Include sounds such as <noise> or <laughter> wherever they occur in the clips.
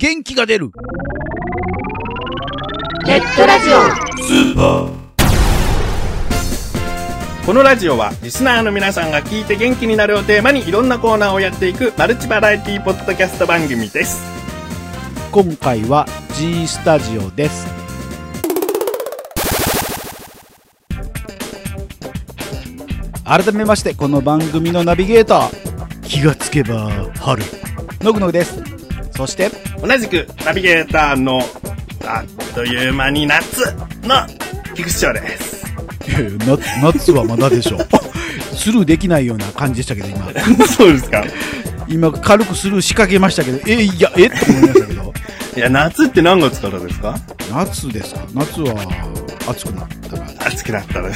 元気が出る。ネットラジオ。このラジオはリスナーの皆さんが聞いて元気になるをテーマにいろんなコーナーをやっていくマルチバラエティポッドキャスト番組です。今回は G スタジオです。改めましてこの番組のナビゲーター。気がつけば春。のぐのぐです。そして同じくナビゲーターのあっという間に夏の菊池翔です。いやいやな夏はまだでしょ <laughs> スルーできないような感じでしたけど今。<laughs> そうですか。今軽くスルー仕掛けましたけどえいやえ？って思いましたけど。<laughs> いや、夏って何月からですか？夏ですか？夏は暑くなったら。暑くなったら。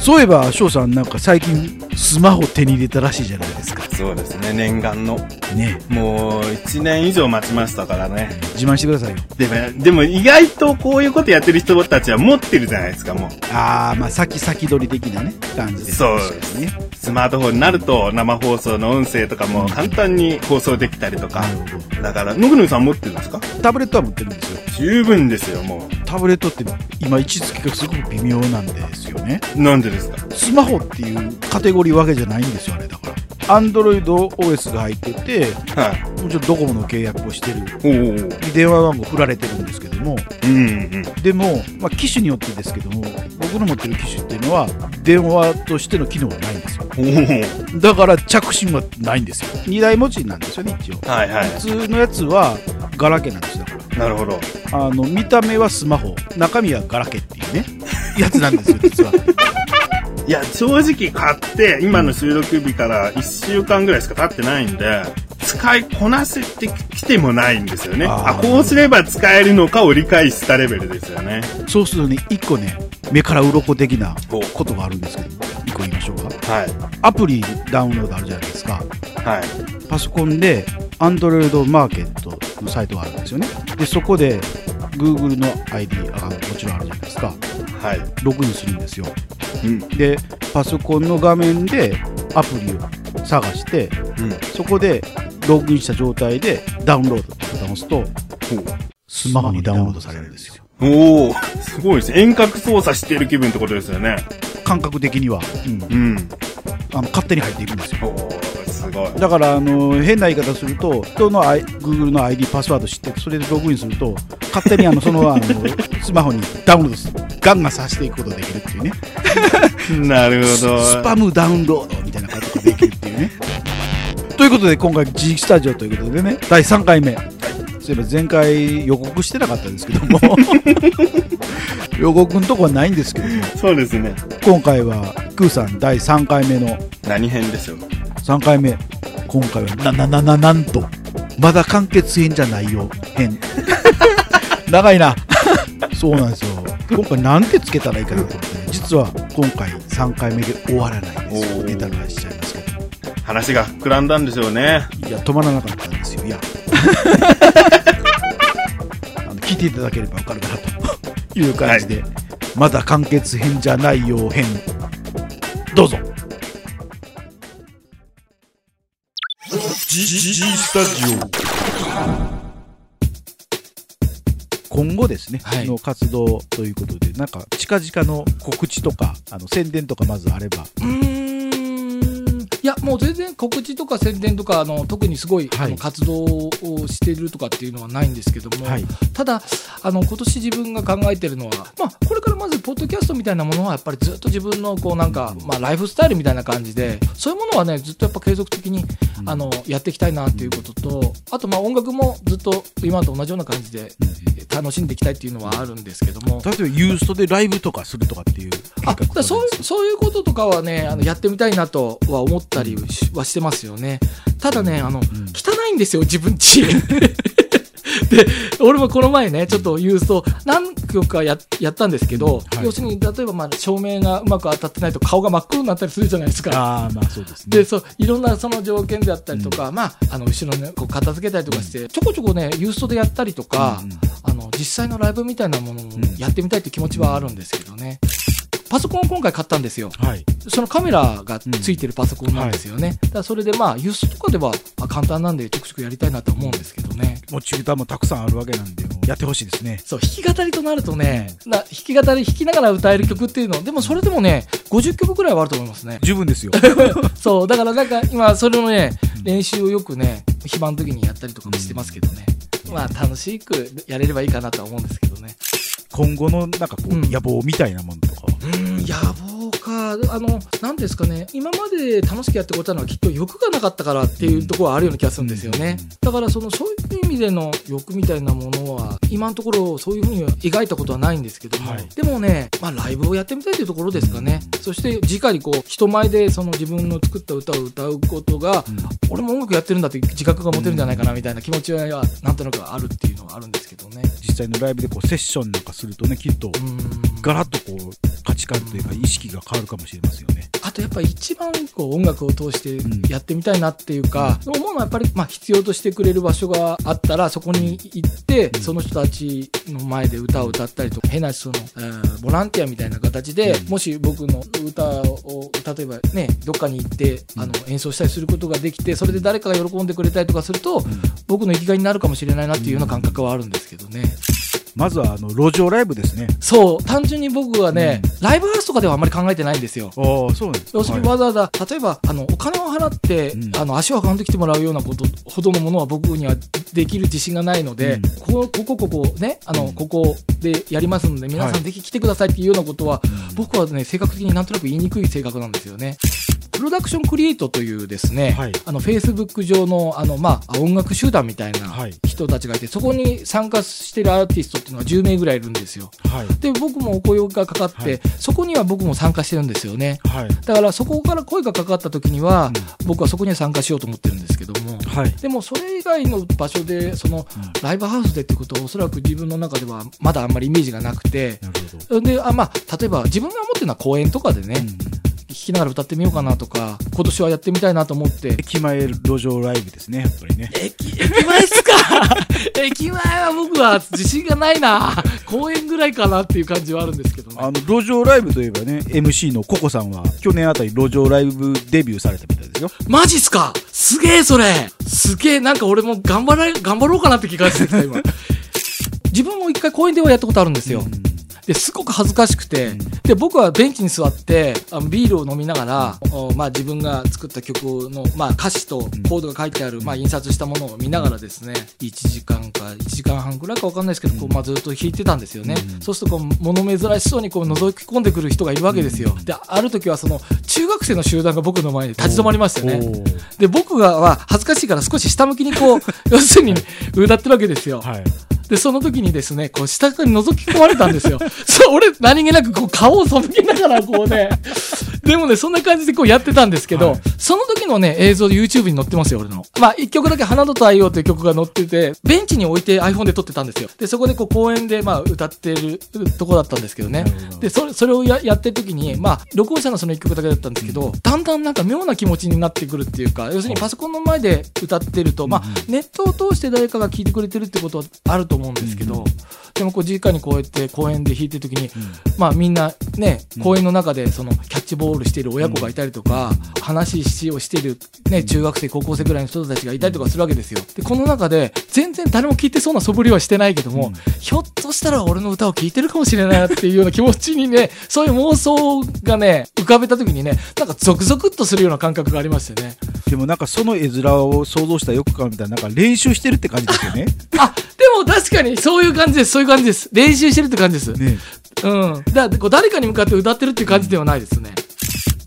そういえば翔さんなんか最近スマホ手に入れたらしいじゃないですかそうですね、念願の。ねもう1年以上待ちましたからね。自慢してくださいよでも、でも意外とこういうことやってる人たちは持ってるじゃないですか、もう。ああまあ先先取り的なね感じですそうねスマートフォンになると生放送の音声とかも簡単に放送できたりとかだから、のぐのぐさん持ってるんですか？どタブレットは持ってるんですよ十分ですよ、もタブレットって今位置づけがすごく微妙なんですよねう。なんでですか？スマホっていうカテゴリーわけじゃないんですよあれだからアンドロイド OS が入っててはい。もちろんドコモの契約をしてるおお。電話番号振られてるんですけどもうんうん。でも、まあ、機種によってですけども僕の持ってる機種っていうのは電話としての機能はないんですよおだから着信はないんですよ2台持ちなんですよね一応お。はいはい。普通のやつはガラケーなんですよなるほど。らあの見た目はスマホ中身はガラケーっていうね <laughs> やつなんですよ実はいや、正直買って、今の収録日から1週間ぐらいしか経ってないんで、使いこなせてきてもないんですよね。あこうすれば使えるのかを理解したレベルですよね。そうするとね1個ね目から鱗的なおことがあるんですけど1個言いましょうかはい。アプリダウンロードあるじゃないですかはい。パソコンで Android マーケットのサイトがあるんですよねでそこで Google の ID あもちろんあるじゃないですかはい。ログインするんですようん。でパソコンの画面でアプリを探してうん。そこでログインした状態でダウンロードってボタンを押すとスマホにダウンロードされるんですよおおすごいですね。遠隔操作してる気分ってことですよね。感覚的には、うんうん。あの勝手に入っていくんですよおおすごい。だからあの変な言い方すると人の、I、Google の ID パスワード知ってそれでログインすると勝手にあのそのあの <laughs> スマホにダウンロードすガンガンさせていくことができるっていうねなるほど。スパムダウンロードみたいなことができるっていうねということで今回 G スタジオということでね第3回目そういえば前回予告してなかったですけども。<laughs> 予告のとこはないんですけども。そうですね。今回はクーさん第3回目の。何編でしょう3回目。今回はなななななんと。まだ完結編じゃないよ。編。<laughs> 長いな。そうなんですよ。今回なんてつけたらいいかなと思ってね。実は今回3回目で終わらないんです。ネタバレしちゃいますけど。話が膨らんだんでしょうね。いや止まらなかったんですよ。いやあの聞いていただければ分かるかなという感じで、まだ完結編じゃないよ編。どうぞ。スタジ今後ですね、はい。の活動ということで、なんか近々の告知とか、あの宣伝とかまずあれば、うーんいや、もう全然告知とか宣伝とか、あの特にすごい、はい。あの活動をしてるとかっていうのはないんですけども、はい、ただ、あの今年自分が考えてるのは、まあ、これからまず、ポッドキャストみたいなものは、やっぱりずっと自分のこうなんか、まあ、ライフスタイルみたいな感じで、そういうものはね、ずっとやっぱ継続的に、あのやっていきたいなっていうことと、あと、まあ音楽もずっと今と同じような感じで、楽しんでいきたいっていうのはあるんですけども。例えばユーストでライブとかするとかっていうあだそういうそういうこととかはねあのやってみたいなとは思ったりしはしてますよね。ただねあの、汚いんですよ自分ち <laughs> で俺もこの前ねちょっとユースト何曲かややったんですけど、はい。要するに例えばまあ照明がうまく当たってないと顔が真っ黒になったりするじゃないですか。ああまあそうですね。でそういろんなその条件であったりとか、まあ、あの後ろねこう片付けたりとかして、ちょこちょこねユーストでやったりとか、うんうんあの実際のライブみたいなものもん。やってみたいって気持ちはあるんですけどね、パソコンを今回買ったんですよ。はい。そのカメラがついてるパソコンなんですよね。だからそれでまあ、輸出とかではまあ簡単なんでちょくちょくやりたいなと思うんですけどね。持ち歌もたくさんあるわけなんで、もうやってほしいですね。そう、弾き語りとなるとね、な弾き語り弾きながら歌える曲っていうの、でもそれでもね、50曲くらいはあると思いますね。十分ですよ。<laughs> そう、だからなんか今、それのね、練習をよくね、暇の時にやったりとかもしてますけどね。まあ、楽しくやれればいいかなとは思うんですけどね。今後のなんかこう、うん野望みたいなもの野望か。あの、なんですかね、今まで楽しくやってこたのはきっと欲がなかったからっていうところはあるような気がするんですよね。だからその、そういう意味での欲みたいなものは、今のところそういうふうに描いたことはないんですけども、はい。でもね、まあライブをやってみたいというところですかね。そして、直にこう、人前でその自分の作った歌を歌うことが、俺も音楽やってるんだっていう自覚が持てるんじゃないかなみたいな気持ちは、なんとなくあるっていうのはあるんですけどね。実際のライブでこうセッションなんかするとね、きっと。うんガラッとこう価値観というか意識が変わるかもしれませんよね。あとやっぱり一番こう音楽を通してうんやってみたいなっていうか、思うのはやっぱりまあ必要としてくれる場所があったらそこに行って、うん。その人たちの前で歌を歌ったりとか変なその、えーボランティアみたいな形で、うん。もし僕の歌を例えばねどっかに行ってあの演奏したりすることができてそれで誰かが喜んでくれたりとかすると、僕の生きがいになるかもしれないなっていうような感覚はあるんですけどね。まずはあの路上ライブですね。そう単純に僕はね、ライブハウスとかではあんまり考えてないんですよ。ああ、そうなんです。要するにはい。わざわざ、例えば、あの、お金を払って、うん。あの、足を運んできてもらうようなことほどのものは僕にはできる自信がないので、うん。ここ、ここ、ここ、ね、あの、うん。ここでやりますので、皆さはいんぜひ来てくださいっていうようなことは、うん。僕はね、性格的になんとなく言いにくい性格なんですよね。プロダクションクリエイトというですね、はいあの、Facebook 上の、あの、まあ、音楽集団みたいなはい人たちがいて、そこに参加してるアーティストっていうのが10名ぐらいいるんですよ。はい。で、僕もお声がかかって、はいそこには僕も参加してるんですよね。はい。だからそこから声がかかった時には、う僕はそこには参加しようと思ってるんですけども、はい。でもそれ以外の場所で、そのライブハウスでってことはおそらく自分の中ではまだあんまりイメージがなくて、なるほど。で、あ、まあ、例えば自分が思ってるのは公演とかでね、うん弾きながら歌ってみようかなとか、今年はやってみたいなと思って、駅前路上ライブですね、やっぱりね。駅、駅前っすか？<laughs> 駅前は僕は自信がないな公演ぐらいかなっていう感じはあるんですけどね。あの、路上ライブといえばね、MC のココさんは、去年あたり路上ライブデビューされたみたいですよ。マジっすか？すげえそれすげえなんか俺も頑張ら、頑張ろうかなって気がしてきた今。自分も一回公演ではやったことあるんですよ。で、すごく恥ずかしくて、うんで、僕はベンチに座って、あのビールを飲みながら、おまあ自分が作った曲の、まあ歌詞とコードが書いてある、まあ印刷したものを見ながらですね、1時間か1時間半くらいかわかんないですけど、こう、まあずっと弾いてたんですよね。うんそうするとこう、物珍しそうにこう覗き込んでくる人がいるわけですよ。で、ある時はその、中学生の集団が僕の前に立ち止まりましてね。おーで、僕がは恥ずかしいから少し下向きにこう、<laughs> 要するに歌ってるわけですよ。はい。で、その時にですね、こう下から覗き込まれたんですよ。<laughs> そう、俺何気なくこう顔を背けながらこうね、<laughs> でもね、そんな感じでこうやってたんですけど、はい。その時のね、映像で YouTube に載ってますよ、俺の。まあ、一曲だけ花と太陽という曲が載ってて、ベンチに置いて iPhone で撮ってたんですよ。で、そこでこう公演でまあ歌ってるとこだったんですけどね。で、それ、それをややってる時に、まあ、録音したのはその一曲だけだったんですけど、だんだん。なんか妙な気持ちになってくるっていうか、要するにパソコンの前で歌ってると、まあ、ネットを通して誰かが聴いてくれてるってことはあると思うんですけど、でもこう、直にこうやって公演で弾いてる時に、まあみんなね、公園の中でそのキャッチボールしている親子がいたりとか、話をしているね、中学生、高校生ぐらいの人たちがいたりとかするわけですよ。で、この中で全然誰も聞いてそうな素振りはしてないけども、うんひょっとしたら俺の歌を聴いてるかもしれないなっていうような気持ちにね、<laughs> そういう妄想がね、浮かべた時にね、なんかゾクゾクっとするような感覚がありましてね。でもなんかその絵面を想像したらよくかみたいな、なんか練習してるって感じですよね。<laughs> あ、でも確かにそういう感じです、そういう感じです。練習してるって感じです。ね。うん。だからこう誰かに向かって歌ってるっていう感じではないですね。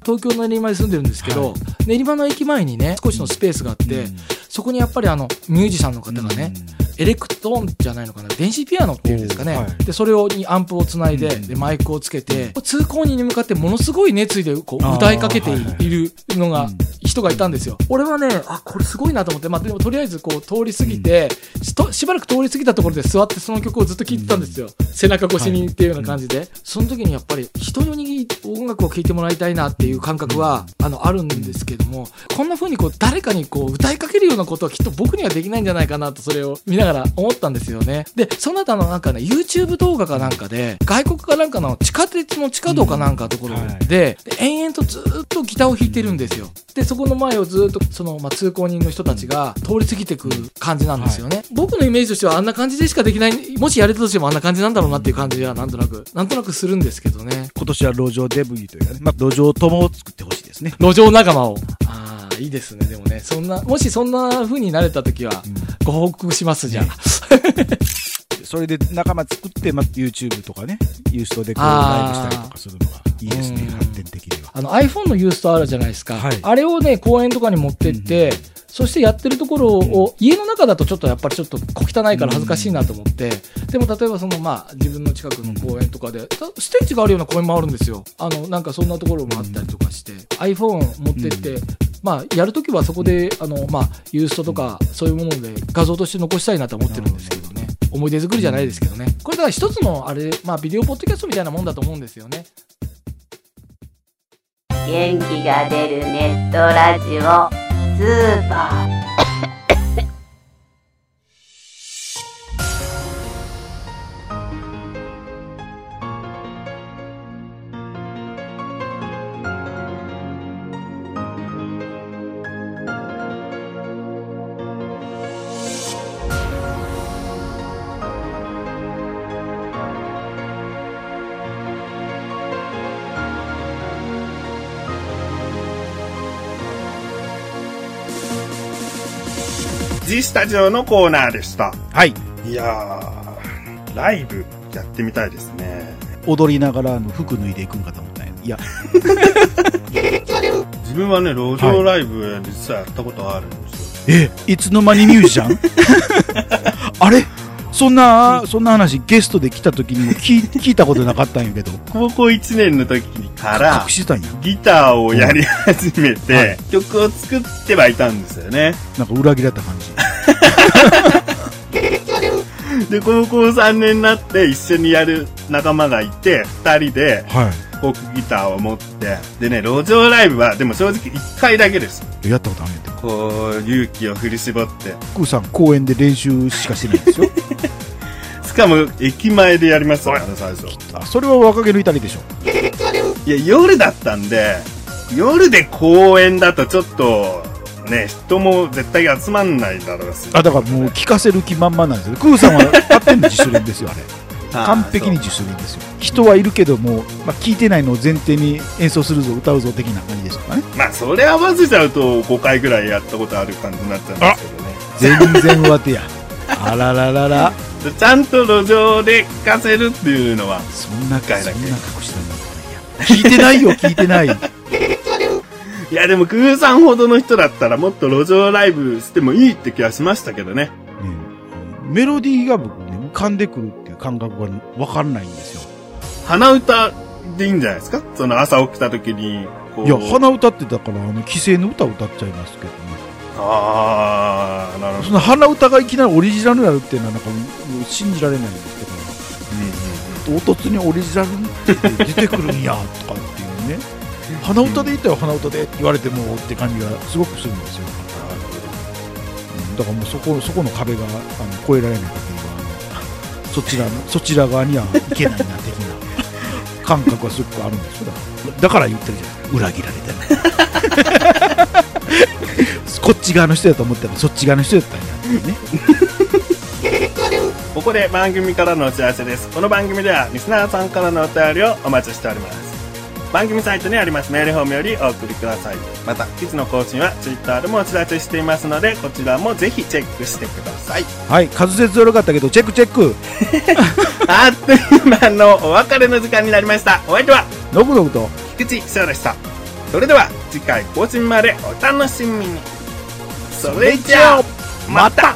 東京の練馬に住んでるんですけど、はい。練馬の駅前にね、少しのスペースがあって、うんそこにやっぱりあの、ミュージシャンの方がね、エレクトーンじゃないのかな、電子ピアノっていうんですかね。はいで、それをにアンプをつないで、うんで、マイクをつけて、通行人に向かってものすごい熱意でこう歌いかけてい,、るのがうん、人がいたんですよ。俺はね、あ、これすごいなと思って、まあ、でもとりあえずこう通り過ぎて、しとしばらく通り過ぎたところで座ってその曲をずっと聴いてたんですよ。背中越しにっていうような感じで。その時にやっぱり人に音楽を聴いてもらいたいなっていう感覚は、あの、あるんですけども、こんな風にこう誰かにこう歌いかけるようなことはきっと僕にはできないんじゃないかなと、それを見なながら思ったんですよね。で、その後あのなんかね、YouTube 動画かなんかで、外国かなんかの地下鉄の地下道かなんかのところうんはいで、で延々とずーっとギターを弾いてるんですよ。で、そこの前をずーっと、その、まあ、通行人の人たちが通り過ぎてくる感じなんですよね。僕のイメージとしてはあんな感じでしかできない、もしやれたとしてもあんな感じなんだろうなっていう感じはなんとなく、なんとなくするんですけどね。今年は路上デブリというかね、まあ、路上友を作ってほしいですね。路上仲間を。いいですね。でもね、そんな、もしそんな風になれた時は、ご報告します、じゃあ。<laughs> それで仲間作って、まあ、YouTube とかね、ユーストでこうライブしたりとかするのがいいですねうん、発展的には。あの iPhone のユーストあるじゃないですか。はいあれをね、公園とかに持ってって、そしてやってるところを、家の中だとちょっとやっぱりちょっと小汚いから恥ずかしいなと思って、でも例えばそのまあ自分の近くの公園とかで、たステージがあるような公園もあるんですよ。あの、なんかそんなところもあったりとかして、iPhone 持ってって、まあやるときはそこで、あの、まあユーストとかそういうもので画像として残したいなと思ってるんですけどね。思い出作りじゃないですけどね。これだから一つのあれ、まあビデオポッドキャストみたいなもんだと思うんですよね。元気が出るネットラジオスーパージスタジオのコーナーでした。はい。いやー、ライブやってみたいですね。踊りながらあの服脱いでいくんかと思ったんや。いや、<laughs> 自分はね、路上ライブ実はやったことあるんですよ。え、いつの間にミュージシャン？<laughs> あれ？そんな、そんな話ゲストで来た時にも聞い <laughs> 聞いたことなかったんやけど、高校1年の時から隠、してたんや。ギターをやり始めて、はい曲を作ってはいたんですよね。なんか裏切られた感じ。<laughs> で、高校3年になって一緒にやる仲間がいて、2人ではフォークギターを持って、でね、路上ライブは、でも正直1回だけです。い。やったことあるんやて。こう、勇気を振り絞って。クーさん公園で練習しかしてないんですよ。<laughs> しかも、駅前でやりますからね、最初。あ、それは若気の至りでしょ。いや、夜だったんで、夜で公園だとちょっと、ね、人も絶対集まんないだろうし。あ、だからもう聞かせる気満々なんですよ。クーさんは勝手に自主練ですよ、あれ。完璧に自主練ですよ。人はいるけども、まあ、聞いてないのを前提に演奏するぞ、歌うぞ的な感じですかね。まあ、それ合わせちゃうと5回ぐらいやったことある感じになっちゃうんですけどね。全然上手や。あらららら。でちゃんと路上で聴かせるっていうのは、そんな、そんな回だけ隠してんの聞いてないよ、聞いてない。いやでも、クーさんほどの人だったらもっと路上ライブしてもいいって気がしましたけどね。ねメロディーが僕ね、浮かんでくる感覚がわかんないんですよ。鼻歌でいいんじゃないですか？その朝起きた時に。いや、鼻歌ってだから、あの、規制の歌歌っちゃいますけどね。あー、なるほど。その鼻歌がいきなりオリジナルになるっていうのはなんか信じられないんですけど、唐突にオリジナルって出てくるんやとかっていうね。鼻歌で言ったよ、鼻歌でって言われてもって感じがすごくするんですよ。うんだからもうそこ、そこの壁があの越えられない限りは、あのそちらの、そちら側にはいけないな、的な <laughs> 感覚はすごくあるんですよ。だからだから言ってるじゃない裏切られてる。<laughs> こっち側の人だと思ったらそっち側の人だったんやね。<laughs> ここで番組からのお知らせです。この番組ではリスナーさんからのお便りをお待ちしております。番組サイトにありますメールフォームよりお送りください。また、記事の更新は Twitter でもお知らせしていますので、こちらもぜひチェックしてください。はい、滑舌悪かったけど、チェックチェック。<laughs> あっという間のお別れの時間になりました。お相手はのくのくと。菊池翔でした。それでは次回更新までお楽しみに。それじゃあ、また